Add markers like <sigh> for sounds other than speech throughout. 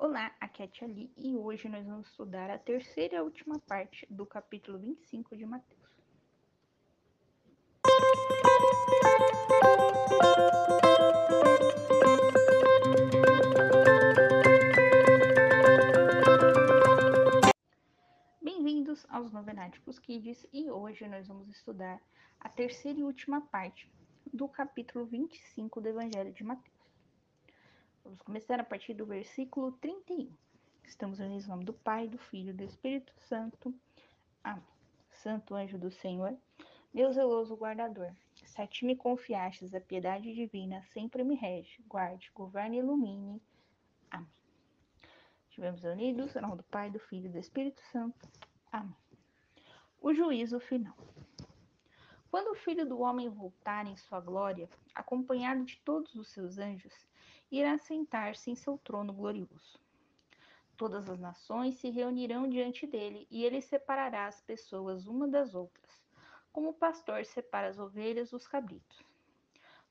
Olá, aqui é a Tia Li e hoje nós vamos estudar a terceira e última parte do capítulo 25 de Mateus. Bem-vindos aos Novenáticos Kids e hoje nós vamos estudar a terceira e última parte do capítulo 25 do Evangelho de Mateus. Vamos começar a partir do versículo 31. Estamos unidos em nome do Pai, do Filho e do Espírito Santo. Amém. Santo anjo do Senhor, meu zeloso guardador, se a ti me confiastes a piedade divina, sempre me rege, guarde, governe e ilumine. Amém. Estivemos unidos em nome do Pai, do Filho e do Espírito Santo. Amém. O juízo final. Quando o Filho do Homem voltar em sua glória, acompanhado de todos os seus anjos, irá sentar-se em seu trono glorioso. Todas as nações se reunirão diante dele e ele separará as pessoas uma das outras, como o pastor separa as ovelhas dos cabritos.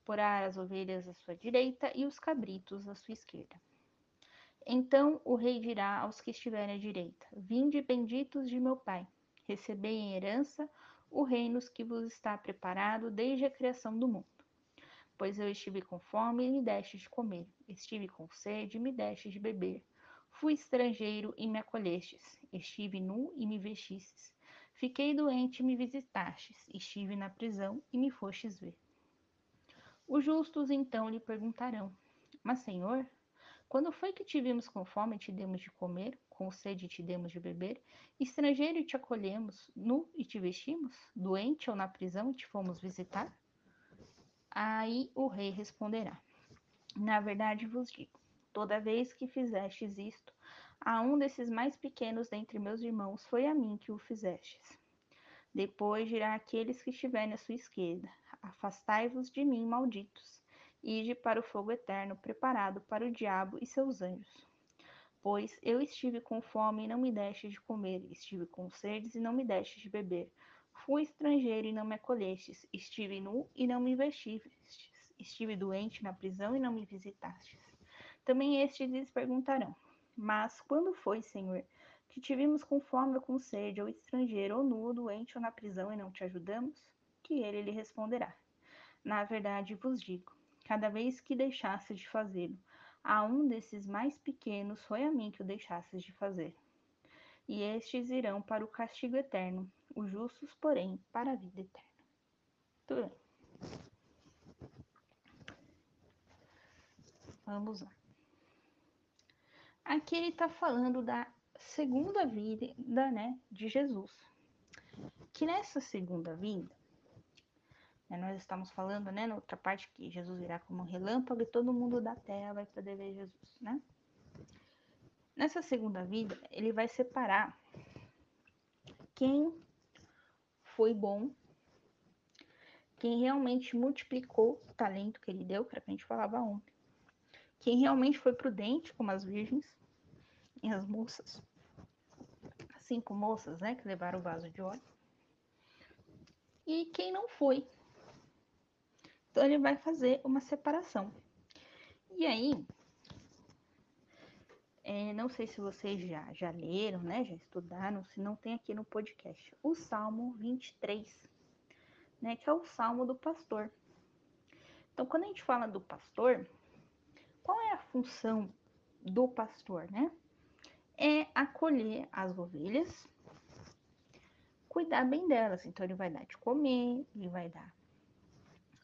Porá as ovelhas à sua direita e os cabritos à sua esquerda. Então o rei dirá aos que estiverem à direita: Vinde benditos de meu Pai, recebei em herança o reino que vos está preparado desde a criação do mundo Pois eu estive com fome e me deste de comer, estive com sede e me deste de beber. Fui estrangeiro e me acolhestes, estive nu e me vestistes. Fiquei doente e me visitastes, estive na prisão e me fostes ver. Os justos então lhe perguntarão: Mas, Senhor, quando foi que te vimos com fome e te demos de comer, com sede e te demos de beber, estrangeiro e te acolhemos, nu e te vestimos, doente ou na prisão e te fomos visitar? Aí o rei responderá: Na verdade vos digo, toda vez que fizestes isto, a um desses mais pequenos dentre meus irmãos, foi a mim que o fizestes. Depois dirá aqueles que estiverem à sua esquerda: Afastai-vos de mim, malditos, ide para o fogo eterno, preparado para o diabo e seus anjos. Pois eu estive com fome e não me deste de comer, estive com sedes e não me deste de beber Fui estrangeiro e não me acolhestes, estive nu e não me vestistes, estive doente na prisão e não me visitastes. Também estes lhes perguntarão: Mas quando foi, Senhor, que te vimos com fome ou com sede, ou estrangeiro, ou nu, ou doente, ou na prisão e não te ajudamos? Que ele lhe responderá: Na verdade vos digo, cada vez que deixasses de fazê-lo, a um desses mais pequenos foi a mim que o deixasses de fazer. E estes irão para o castigo eterno, os justos, porém, para a vida eterna. Tudo bem. Vamos lá. Aqui ele está falando da segunda vida né, de Jesus. Que nessa segunda vinda, né, nós estamos falando, né, na outra parte, que Jesus irá como um relâmpago e todo mundo da terra vai poder ver Jesus, né? Nessa segunda vida, ele vai separar quem foi bom, quem realmente multiplicou o talento que ele deu, que era que a gente falava ontem, quem realmente foi prudente, como as virgens e as moças, cinco moças, né, que levaram o vaso de óleo, e quem não foi. Então ele vai fazer uma separação. E aí, é, não sei se vocês já, já leram, né? Já estudaram, se não tem aqui no podcast, o Salmo 23, né? Que é o Salmo do pastor. Então, quando a gente fala do pastor, qual é a função do pastor, né? É acolher as ovelhas, cuidar bem delas. Então, ele vai dar de comer, ele vai dar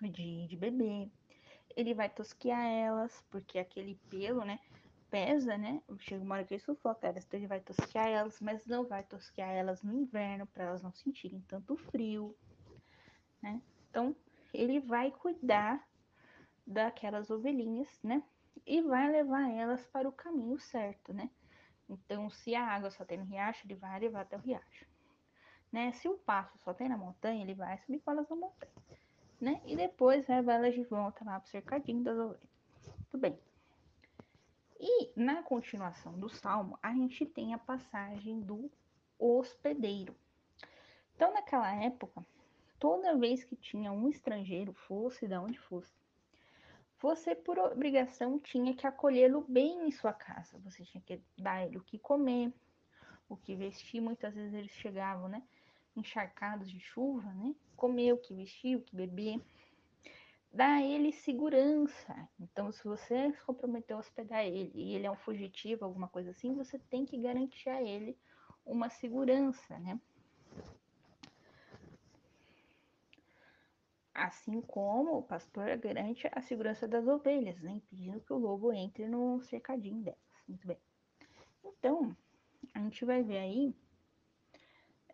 de, de beber, ele vai tosquear elas, porque aquele pelo, né? pesa, né? Chega uma hora que ele sufoca elas, então ele vai tosquear elas, mas não vai tosquear elas no inverno para elas não sentirem tanto frio, né? Então ele vai cuidar daquelas ovelhinhas, né? E vai levar elas para o caminho certo, né? Então, se a água só tem no riacho, ele vai levar até o riacho. Né? Se o passo só tem na montanha, ele vai subir com elas na montanha. Né? E depois leva elas de volta lá para o cercadinho das ovelhas. Tudo bem. E na continuação do salmo, a gente tem a passagem do hospedeiro. Então, naquela época, toda vez que tinha um estrangeiro, fosse de onde fosse, você, por obrigação, tinha que acolhê-lo bem em sua casa. Você tinha que dar ele o que comer, o que vestir. Muitas vezes eles chegavam, né? Encharcados de chuva, né? Comer o que vestir, o que beber. Dar a ele segurança. Então, se você se comprometeu a hospedar ele e ele é um fugitivo, alguma coisa assim, você tem que garantir a ele uma segurança, né? Assim como o pastor garante a segurança das ovelhas, né? impedindo que o lobo entre no cercadinho delas. Muito bem. Então, a gente vai ver aí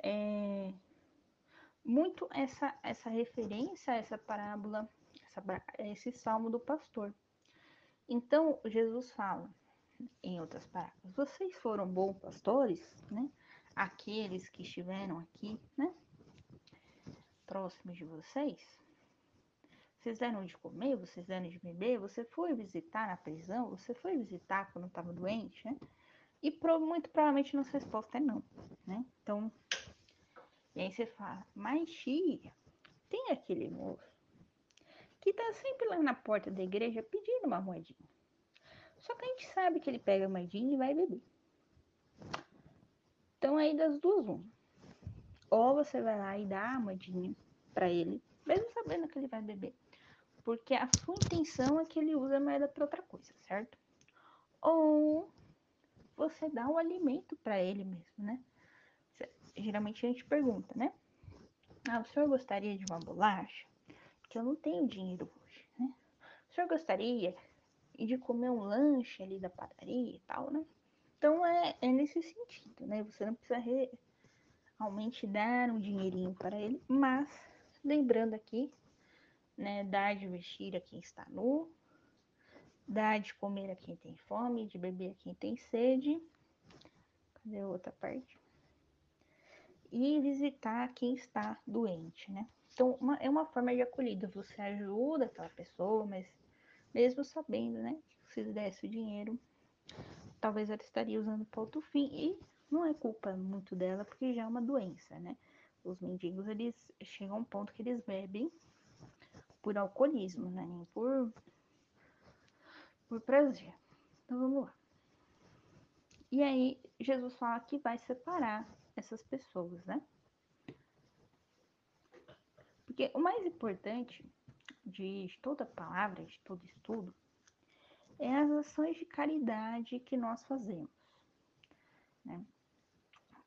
é, muito essa, essa referência a essa parábola, essa, esse salmo do pastor. Então, Jesus fala, em outras palavras, vocês foram bons pastores, né? Aqueles que estiveram aqui, né? Próximos de vocês, vocês deram de comer, vocês deram de beber, você foi visitar na prisão, você foi visitar quando estava doente, né? E muito provavelmente nossa resposta é não, né? Então, e aí você fala, mas tia, tem aquele moço que tá sempre lá na porta da igreja pedindo uma moedinha. Só que a gente sabe que ele pega a moedinha e vai beber. Então aí das duas, um. Ou você vai lá e dá a moedinha para ele, mesmo sabendo que ele vai beber porque a sua intenção é que ele use a moeda para outra coisa, certo? Ou você dá o um alimento para ele mesmo, né? Geralmente a gente pergunta, né? Ah, o senhor gostaria de uma bolacha? Que eu não tenho dinheiro hoje, né? O senhor gostaria de comer um lanche ali da padaria e tal, né? Então é, é nesse sentido, né? Você não precisa realmente dar um dinheirinho para ele, mas lembrando aqui né? Dar de vestir a quem está nu, dar de comer a quem tem fome, de beber a quem tem sede. Cadê a outra parte? E visitar quem está doente, né? Então, uma, é uma forma de acolhida. Você ajuda aquela pessoa, mas mesmo sabendo, né? Que se desse o dinheiro, talvez ela estaria usando para outro fim. E não é culpa muito dela, porque já é uma doença, né? Os mendigos, eles chegam a um ponto que eles bebem por alcoolismo, né? Nem por, por prazer. Então vamos lá. E aí, Jesus fala que vai separar essas pessoas, né? Porque o mais importante de toda palavra, de todo estudo, é as ações de caridade que nós fazemos, né?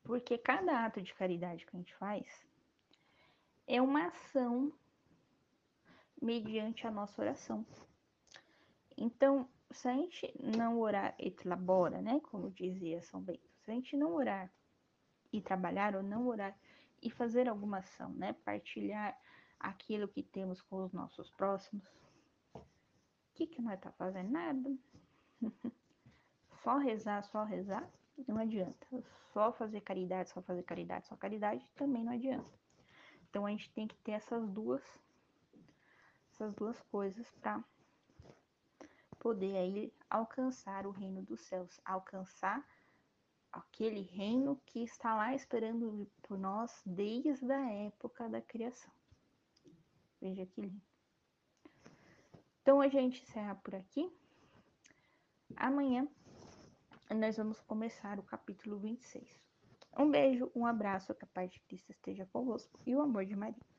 Porque cada ato de caridade que a gente faz é uma ação mediante a nossa oração. Então, se a gente não orar e labora, né, como dizia São Bento, se a gente não orar e trabalhar ou não orar e fazer alguma ação, né, partilhar aquilo que temos com os nossos próximos, o que que nós tá fazendo? Nada. <laughs> só rezar, só rezar, não adianta. Só fazer caridade, só fazer caridade, só caridade, também não adianta. Então a gente tem que ter essas duas essas duas coisas para poder aí alcançar o reino dos céus, alcançar aquele reino que está lá esperando por nós desde a época da criação. Veja que lindo. Então a gente encerra por aqui. Amanhã nós vamos começar o capítulo 26. Um beijo, um abraço, que a paz de Cristo esteja convosco e o amor de Maria.